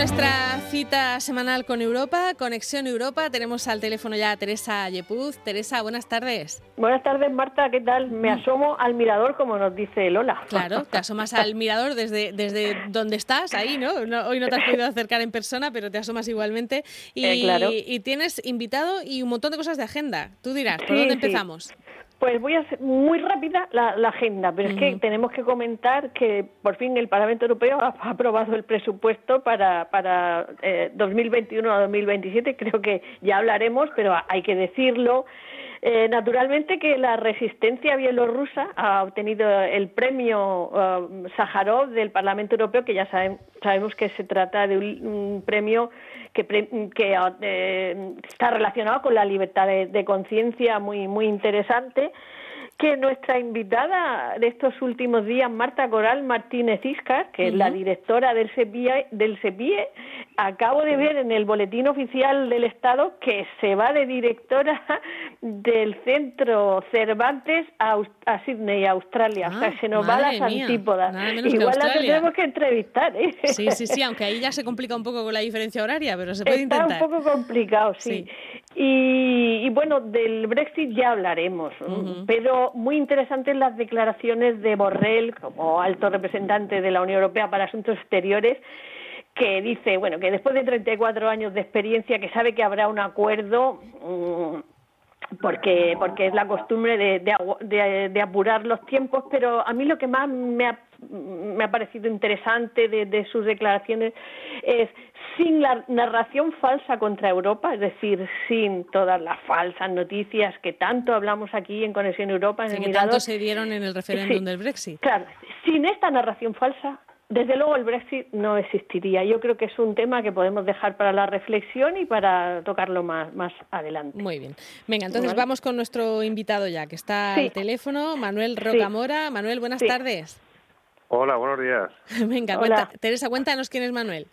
nuestra cita semanal con Europa, Conexión Europa. Tenemos al teléfono ya a Teresa Yepuz. Teresa, buenas tardes. Buenas tardes, Marta. ¿Qué tal? Me mm. asomo al mirador, como nos dice Lola. Claro, te asomas al mirador desde, desde donde estás, ahí, ¿no? Hoy no te has podido acercar en persona, pero te asomas igualmente. Y, eh, y tienes invitado y un montón de cosas de agenda. Tú dirás, ¿por dónde empezamos? Pues voy a hacer muy rápida la, agenda, pero es que tenemos que comentar que por fin el Parlamento Europeo ha, aprobado el presupuesto para, para eh, 2021 a 2027. Creo que ya hablaremos, pero hay que decirlo. Eh, naturalmente que la resistencia bielorrusa ha obtenido el premio uh, Sájarov del Parlamento Europeo, que ya sabemos que se trata de un, premio que, eh, está relacionado con la libertad de, conciencia muy, muy interesante que nuestra invitada de estos últimos días, Marta Coral Martínez Iscar, que es la directora del CEPIE, del CEPIE, acabo de ver en el boletín oficial del Estado que se va de directora del centro Cervantes a, a Sydney, Australia. o sea, se nos va a las antípodas. Igual la tendremos que entrevistar. ¿eh? Sí, sí, sí, aunque ahí ya se complica un poco con la diferencia horaria, pero se puede intentar. Está un poco complicado, sí. Y, bueno, del Brexit ya hablaremos, pero muy interesantes las declaraciones de Borrell como alto representante de la Unión Europea para Asuntos Exteriores que dice, bueno, que después de 34 años de experiencia, que sabe que habrá un acuerdo, mm, porque, porque es la costumbre de, de, apurar los tiempos, pero a mí lo que más me ha, me ha parecido interesante de, de sus declaraciones es sin la narración falsa contra Europa, es decir, sin todas las falsas noticias que tanto hablamos aquí en Conexión Europa. En el que tanto se dieron en el referéndum del Brexit. Claro, sin esta narración falsa, desde luego el Brexit no existiría. Yo creo que es un tema que podemos dejar para la reflexión y para tocarlo más, más adelante. Muy bien. Venga, entonces vamos con nuestro invitado ya, que está al teléfono, Manuel Rocamora. Manuel, buenas tardes. Hola, buenos días. Venga, Teresa, cuéntanos quién es Manuel.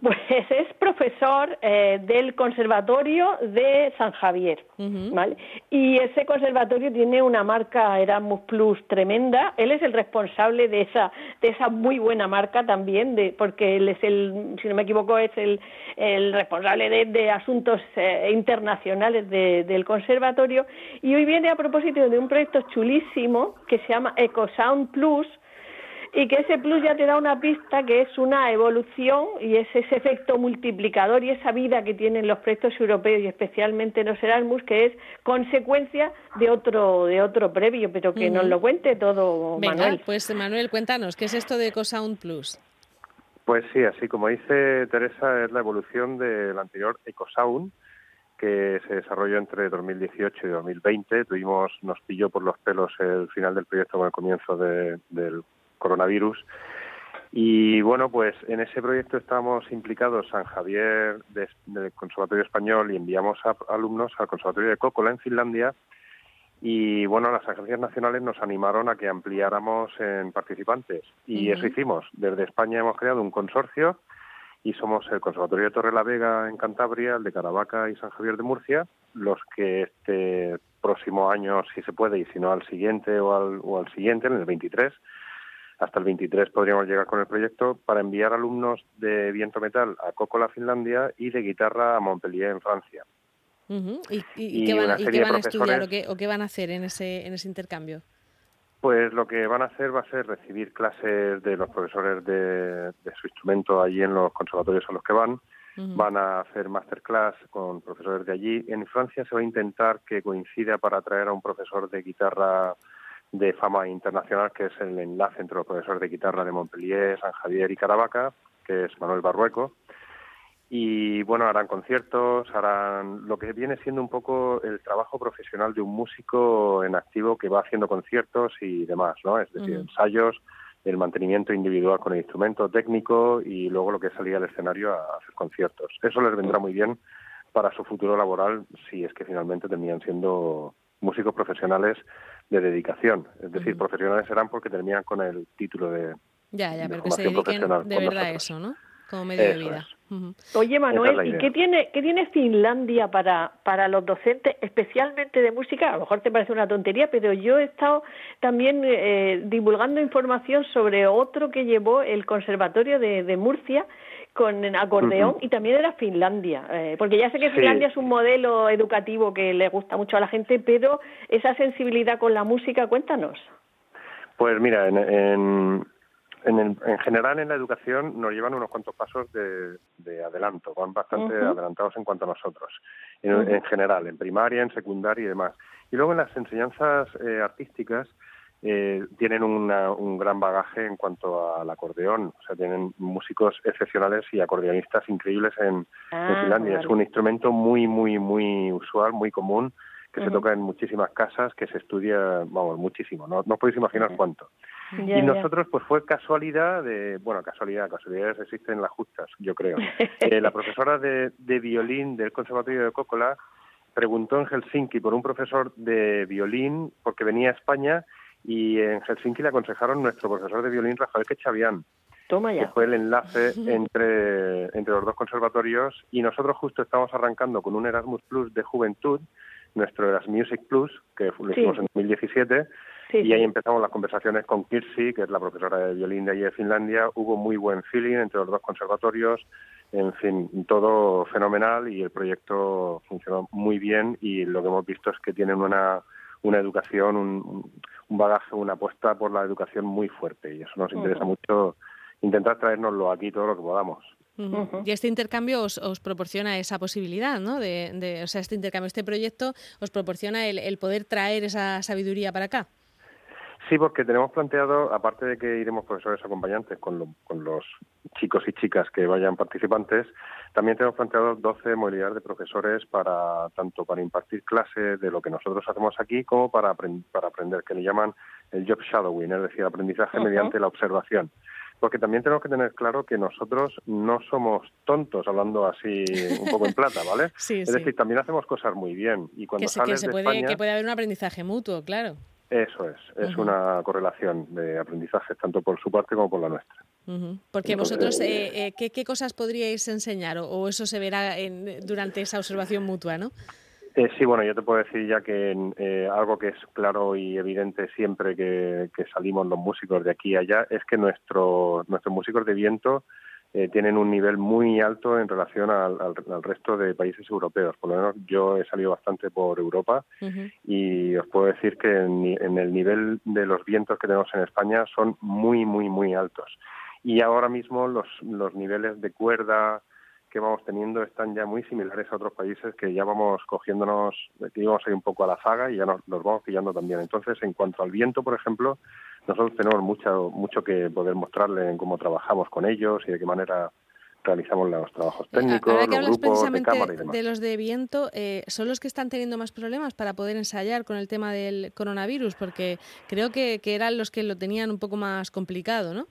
Pues es profesor eh, del Conservatorio de San Javier, ¿vale? Y ese conservatorio tiene una marca Erasmus Plus tremenda. Él es el responsable de esa de esa muy buena marca también, de, porque él es el, si no me equivoco, es el, el responsable de, asuntos eh, internacionales del conservatorio. Y hoy viene a propósito de un proyecto chulísimo que se llama EcoSound Plus y que ese plus ya te da una pista que es una evolución y es ese efecto multiplicador y esa vida que tienen los proyectos europeos y especialmente los Erasmus que es consecuencia de otro de otro previo, pero que nos lo cuente todo Manuel. Pues Manuel, cuéntanos, ¿qué es esto de EcoSound Plus? Pues sí, así como dice Teresa, es la evolución del anterior EcoSound, que se desarrolló entre 2018 y 2020. Tuvimos, nos pilló por los pelos el final del proyecto con el comienzo del coronavirus. Y bueno, pues en ese proyecto estábamos implicados San Javier del Conservatorio Español y enviamos a alumnos al Conservatorio de Kokkola en Finlandia. Y bueno, las agencias nacionales nos animaron a que ampliáramos en participantes. Y eso hicimos. Desde España hemos creado un consorcio y somos el Conservatorio de Torre la Vega en Cantabria, el de Caravaca y San Javier de Murcia, los que este próximo año, si se puede, y si no al siguiente o al, o al siguiente, en el 23, hasta el 23 podríamos llegar con el proyecto para enviar alumnos de viento metal a Cocola, Finlandia, y de guitarra a Montpellier, en Francia. ¿Y, qué van, a estudiar o qué, van a hacer en ese, en ese intercambio? Pues lo que van a hacer va a ser recibir clases de los profesores de, su instrumento allí en los conservatorios a los que van. Van a hacer masterclass con profesores de allí. En Francia se va a intentar que coincida para traer a un profesor de guitarra de fama internacional, que es el enlace entre los profesores de guitarra de Montpellier, San Javier y Caravaca, que es Manuel Barrueco. Y bueno, harán conciertos, harán lo que viene siendo un poco el trabajo profesional de un músico en activo que va haciendo conciertos y demás, ¿no? Es decir, ensayos, el mantenimiento individual con el instrumento técnico y luego lo que es salir al escenario a hacer conciertos. Eso les vendrá muy bien para su futuro laboral si es que finalmente terminan siendo músicos profesionales de dedicación. Es decir, profesionales serán porque terminan con el título de. Ya, ya, pero que se dediquen de verdad a eso, ¿no? Como medio de vida. Oye, Manuel, ¿y qué tiene, qué tiene Finlandia para, para los docentes, especialmente de música? A lo mejor te parece una tontería, pero yo he estado también eh, divulgando información sobre otro que llevó el Conservatorio de, de Murcia, con acordeón y también era Finlandia, eh, porque ya sé que Finlandia es un modelo educativo que le gusta mucho a la gente, pero esa sensibilidad con la música, cuéntanos. Pues mira, en, en, en, general en la educación nos llevan unos cuantos pasos de, adelanto, van bastante adelantados en cuanto a nosotros, en, general, en primaria, en secundaria y demás. Y luego en las enseñanzas eh, artísticas eh, tienen un gran bagaje en cuanto al acordeón, o sea, tienen músicos excepcionales y acordeonistas increíbles en, ah, Finlandia. Es un instrumento muy, muy, muy usual, muy común, que se toca en muchísimas casas, que se estudia, vamos, muchísimo, no, no podéis imaginar cuánto. y nosotros, pues fue casualidad de, bueno, casualidad, casualidades existen las justas, yo creo. Eh, la profesora de, de violín del Conservatorio de Cócola preguntó en Helsinki por un profesor de violín porque venía a España y en Helsinki le aconsejaron nuestro profesor de violín Rafael Quechavian, Toma que fue el enlace entre, entre los dos conservatorios. Y nosotros justo estamos arrancando con un Erasmus Plus de juventud, nuestro Erasmus Music Plus, que lo hicimos en 2017, y ahí empezamos las conversaciones con Kirsi, que es la profesora de violín de allí de Finlandia, hubo muy buen feeling entre los dos conservatorios, en fin, todo fenomenal y el proyecto funcionó muy bien. Y lo que hemos visto es que tienen una, una educación, un, un bagaje, una apuesta por la educación muy fuerte y eso nos interesa mucho intentar traernoslo aquí todo lo que podamos. Y este intercambio os, os, proporciona esa posibilidad, ¿no? De, de, o sea, este intercambio, este proyecto os proporciona el, el poder traer esa sabiduría para acá. Sí, porque tenemos planteado, aparte de que iremos profesores acompañantes con, con los chicos y chicas que vayan participantes, también tenemos planteado 12 modalidades de profesores para tanto para impartir clases de lo que nosotros hacemos aquí como para, para aprender, que le llaman el job shadowing, es decir, aprendizaje mediante la observación. Porque también tenemos que tener claro que nosotros no somos tontos, hablando así un poco en plata, ¿vale? Sí, es decir, también hacemos cosas muy bien. Y cuando que, que, se puede, que puede haber un aprendizaje mutuo, claro. Eso es, es una correlación de aprendizaje tanto por su parte como por la nuestra. Porque vosotros, eh, eh, ¿qué, cosas podríais enseñar o, eso se verá durante esa observación mutua, no? Eh, sí, bueno, yo te puedo decir ya que algo que es claro y evidente siempre que, que, salimos los músicos de aquí a allá es que nuestro, nuestros músicos de viento eh, tienen un nivel muy alto en relación al, resto de países europeos. Por lo menos yo he salido bastante por Europa y os puedo decir que en, el nivel de los vientos que tenemos en España son muy, muy, muy altos. Y ahora mismo los, los niveles de cuerda que vamos teniendo están ya muy similares a otros países que ya vamos cogiéndonos, que íbamos ahí un poco a la zaga y ya nos, nos vamos pillando también. Entonces, en cuanto al viento, por ejemplo, nosotros tenemos mucho, mucho que poder mostrarle en cómo trabajamos con ellos y de qué manera realizamos los trabajos técnicos, Ahora que los grupos de cámara y demás. De los de viento, eh, ¿son los que están teniendo más problemas para poder ensayar con el tema del coronavirus? Porque creo que, que eran los que lo tenían un poco más complicado, ¿no?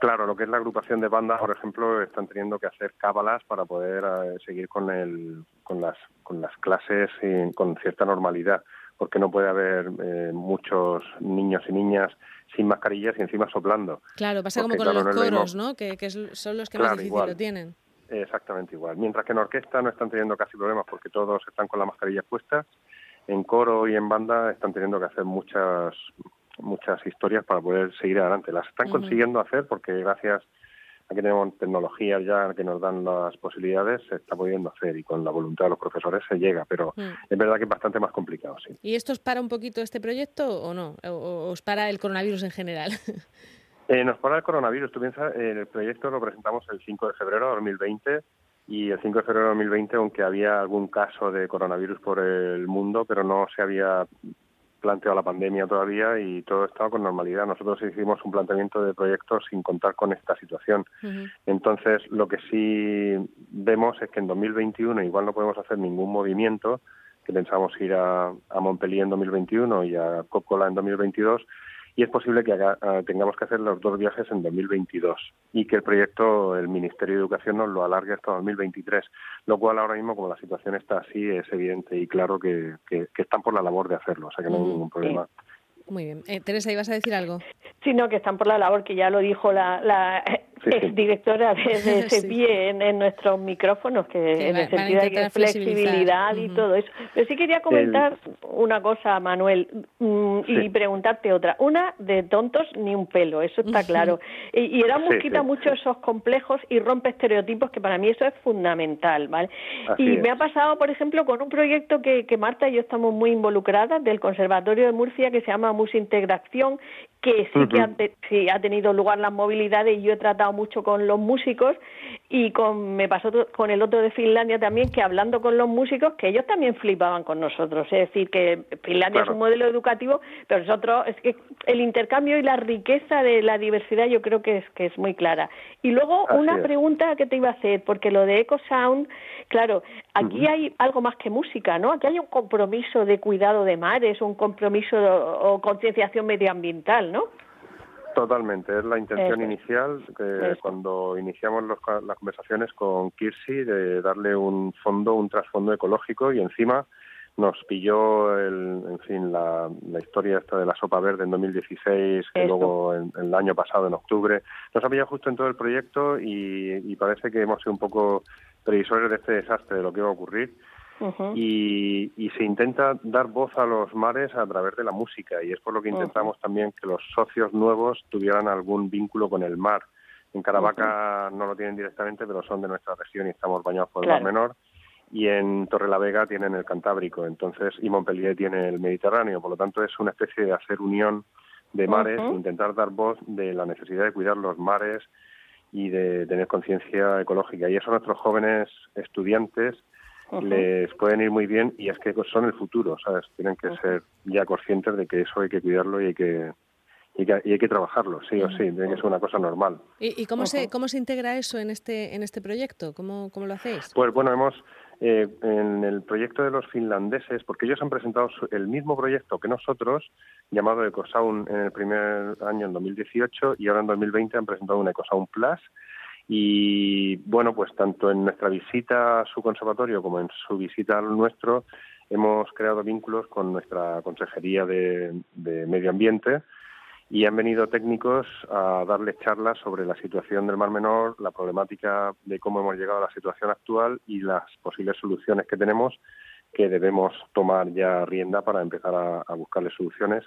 Claro, lo que es la agrupación de bandas, por ejemplo, están teniendo que hacer cábalas para poder eh, seguir con, el, con, las, con las clases y con cierta normalidad porque no puede haber eh, muchos niños y niñas sin mascarillas y encima soplando. Claro, pasa como con los coros, ¿no? Que, son los que más difícil lo tienen. Exactamente igual. Mientras que en orquesta no están teniendo casi problemas porque todos están con la mascarilla puesta, en coro y en banda están teniendo que hacer muchas muchas historias para poder seguir adelante. Las están consiguiendo hacer porque gracias aquí tenemos tecnologías ya que nos dan las posibilidades, se está pudiendo hacer y con la voluntad de los profesores se llega, pero mm. es verdad que es bastante más complicado, sí. ¿Y esto os para un poquito este proyecto o no? ¿O os para el coronavirus en general? Eh, nos para el coronavirus. Tú piensas, el proyecto lo presentamos el 5 de febrero de 2020 y el 5 de febrero de 2020, aunque había algún caso de coronavirus por el mundo, pero no se había planteado la pandemia todavía y todo estaba con normalidad. Nosotros hicimos un planteamiento de proyectos sin contar con esta situación. Entonces, lo que sí vemos es que en 2021 igual no podemos hacer ningún movimiento, que pensamos ir a, a Montpellier en 2021 y a Copcola en 2022, y es posible que ah, tengamos que hacer los dos viajes en 2022 y que el proyecto, el Ministerio de Educación nos lo alargue hasta 2023, lo cual ahora mismo, como la situación está así, es evidente y claro que, que, están por la labor de hacerlo, o sea que no hay ningún problema. Muy bien. Eh, Teresa, ¿ibas a decir algo? Sí, no, que están por la labor, que ya lo dijo la, la es directora de, ese pie en, nuestros micrófonos, que, en el sentido de flexibilidad y todo eso. Pero sí quería comentar una cosa, Manuel, mm, y preguntarte otra. Una, de tontos ni un pelo, eso está claro. Y, y Erasmus quita mucho esos complejos y rompe estereotipos, que para mí eso es fundamental, ¿vale? y me ha pasado, por ejemplo, con un proyecto que, que Marta y yo estamos muy involucradas del Conservatorio de Murcia, que se llama Musintegración, que sí que ha, sí, ha tenido lugar las movilidades y yo he tratado mucho con los músicos y con, me pasó con el otro de Finlandia también que hablando con los músicos que ellos también flipaban con nosotros, es decir, que Finlandia es un modelo educativo, pero nosotros es que el intercambio y la riqueza de la diversidad yo creo que es que es muy clara. Y luego una pregunta que te iba a hacer, porque lo de Eco Sound, claro, aquí hay algo más que música, ¿no? Aquí hay un compromiso de cuidado de mares, un compromiso o concienciación medioambiental, ¿no? Totalmente, es la intención inicial que cuando iniciamos las conversaciones con Kirsi de darle un fondo, un trasfondo ecológico y encima nos pilló el, en fin la, historia esta de la sopa verde en 2016 que luego en, el año pasado en octubre nos ha pillado justo en todo el proyecto y, y parece que hemos sido un poco previsores de este desastre de lo que iba a ocurrir y, se intenta dar voz a los mares a través de la música y es por lo que intentamos también que los socios nuevos tuvieran algún vínculo con el mar. En Caravaca no lo tienen directamente, pero son de nuestra región y estamos bañados por el Mar Menor. Y en Torrelavega tienen el Cantábrico, entonces y Montpellier tiene el Mediterráneo. Por lo tanto, es una especie de hacer unión de mares, intentar dar voz de la necesidad de cuidar los mares y de tener conciencia ecológica. Y eso nuestros jóvenes estudiantes les pueden ir muy bien y es que son el futuro, ¿sabes? Tienen que ser ya conscientes de que eso hay que cuidarlo y hay que y, que, hay que trabajarlo, sí o sí, tiene que ser una cosa normal. ¿Y, cómo, se, cómo se integra eso en este, en este proyecto? ¿Cómo, cómo lo hacéis? Pues bueno, hemos, eh, en el proyecto de los finlandeses, porque ellos han presentado el mismo proyecto que nosotros, llamado Ecosound en el primer año, en 2018, y ahora en 2020 han presentado un Ecosound Plus, y bueno, pues tanto en nuestra visita a su conservatorio como en su visita al nuestro, hemos creado vínculos con nuestra Consejería de, Medio Ambiente y han venido técnicos a darles charlas sobre la situación del Mar Menor, la problemática de cómo hemos llegado a la situación actual y las posibles soluciones que tenemos que debemos tomar ya rienda para empezar a, a buscarle soluciones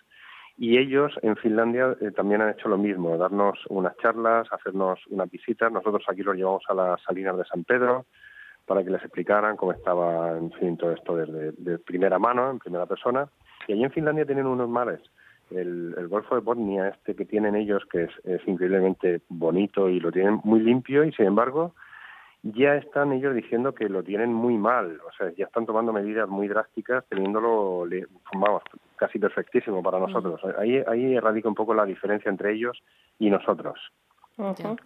y ellos en Finlandia eh, también han hecho lo mismo, darnos unas charlas, hacernos unas visitas. Nosotros aquí los llevamos a las salinas de San Pedro para que les explicaran cómo estaba, en fin, todo esto desde de primera mano, en primera persona. Y allí en Finlandia tienen unos mares, el, Golfo de Botnia, este que tienen ellos, que es, es increíblemente bonito y lo tienen muy limpio y, sin embargo, ya están ellos diciendo que lo tienen muy mal, o sea, ya están tomando medidas muy drásticas, teniéndolo, vamos, casi perfectísimo para nosotros. Ahí, ahí radica un poco la diferencia entre ellos y nosotros.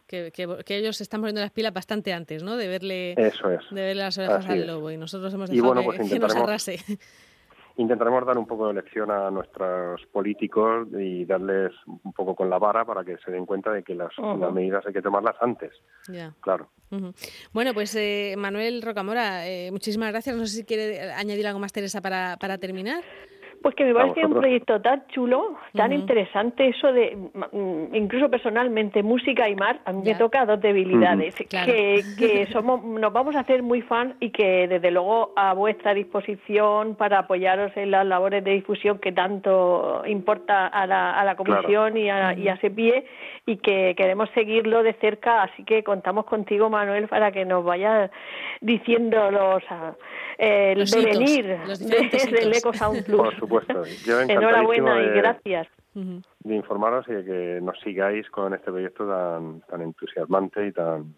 que, que, ellos se están poniendo las pilas bastante antes, ¿no? De verle, Eso es. de verle las orejas al lobo y nosotros hemos dejado bueno, pues que, nos arrase intentaremos dar un poco de lección a nuestros políticos y darles un poco con la vara para que se den cuenta de que las, medidas hay que tomarlas antes. Ya. Claro. Bueno, pues eh, Manuel Rocamora, eh, muchísimas gracias. No sé si quiere añadir algo más, Teresa, para, para terminar. Pues que me parece un proyecto tan chulo, tan interesante, eso de, mm, incluso personalmente, música y mar, a mí me toca dos debilidades, que, que somos, nos vamos a hacer muy fan y que desde luego a vuestra disposición para apoyaros en las labores de difusión que tanto importa a la, a la Comisión y, a, y a SEPIE y que queremos seguirlo de cerca, así que contamos contigo, Manuel, para que nos vayas diciendo los, el devenir del Eco Sound Plus supuesto. Yo Enhorabuena y gracias. De informaros y de que nos sigáis con este proyecto tan, tan entusiasmante y tan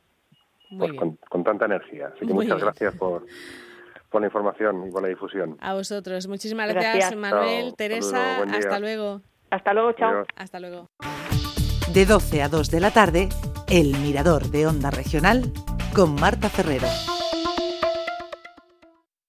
pues, con, tanta energía. Así que muchas gracias por, por la información y por la difusión. A vosotros. Muchísimas gracias, Manuel, Teresa. hasta luego. Hasta luego, chao. Hasta luego. De 12 a 2 de la tarde, El Mirador de Onda Regional con Marta Ferrero.